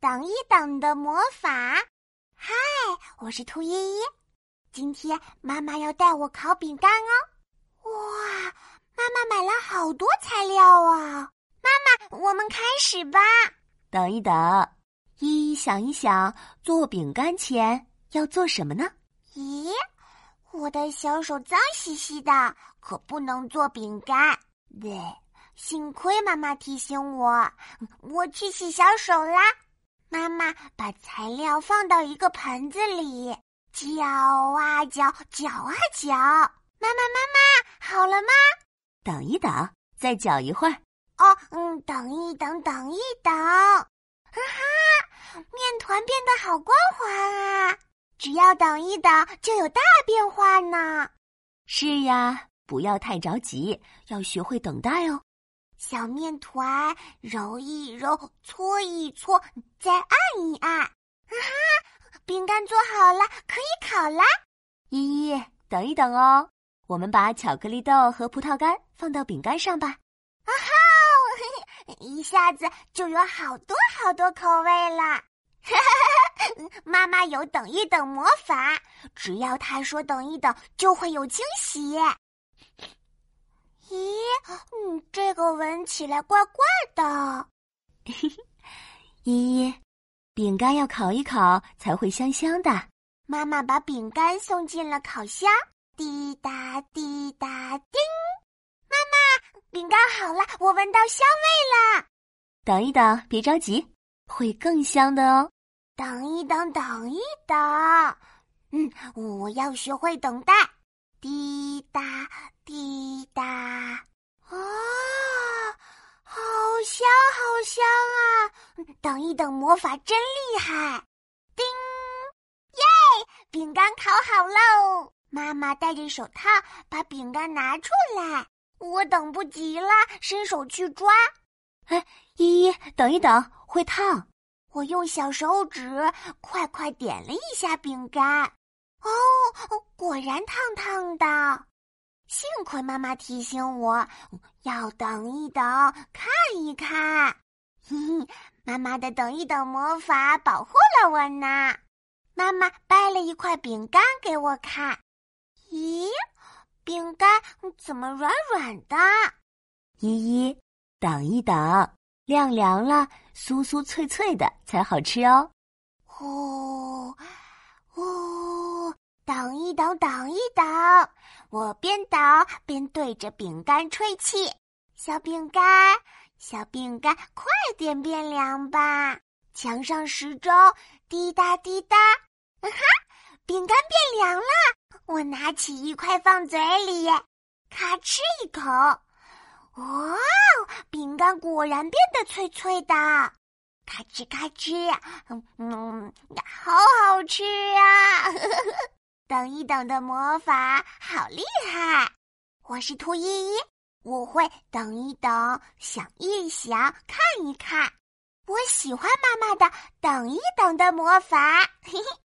等一等的魔法。嗨，我是兔依依。今天妈妈要带我烤饼干哦。哇，妈妈买了好多材料啊！妈妈，我们开始吧。等一等，依依想一想，做饼干前要做什么呢？咦，我的小手脏兮兮的，可不能做饼干。对，幸亏妈妈提醒我，我去洗小手啦。妈妈把材料放到一个盆子里，搅啊搅，搅啊搅。妈妈，妈妈，好了吗？等一等，再搅一会儿。哦，嗯，等一等，等一等。哈哈，面团变得好光滑啊！只要等一等，就有大变化呢。是呀。不要太着急，要学会等待哦。小面团揉一揉，搓一搓，再按一按，啊哈！饼干做好了，可以烤啦。依依，等一等哦，我们把巧克力豆和葡萄干放到饼干上吧。啊哈！一下子就有好多好多口味了。哈哈！妈妈有等一等魔法，只要她说等一等，就会有惊喜。咦，嗯，这个闻起来怪怪的。依依，饼干要烤一烤才会香香的。妈妈把饼干送进了烤箱，滴答滴答叮。妈妈，饼干好了，我闻到香味了。等一等，别着急，会更香的哦。等一等，等一等，嗯，我要学会等待。滴答滴答，啊，好香好香啊！等一等，魔法真厉害！叮，耶，饼干烤好喽！妈妈戴着手套把饼干拿出来，我等不及了，伸手去抓。哎，依依，等一等，会烫！我用小手指快快点了一下饼干。哦，果然烫烫的，幸亏妈妈提醒我要等一等，看一看。嘿，妈妈的等一等魔法保护了我呢。妈妈掰了一块饼干给我看，咦，饼干怎么软软的？依依，等一等，晾凉了，酥酥脆脆的才好吃哦。呼，呼。等一等，等一等，我边等边对着饼干吹气。小饼干，小饼干，快点变凉吧！墙上时钟滴答滴答，啊哈，饼干变凉了。我拿起一块放嘴里，咔哧一口，哇，饼干果然变得脆脆的，咔哧咔哧，嗯嗯，好好吃啊！等一等的魔法好厉害！我是兔依依，我会等一等，想一想，看一看。我喜欢妈妈的等一等的魔法，嘿嘿。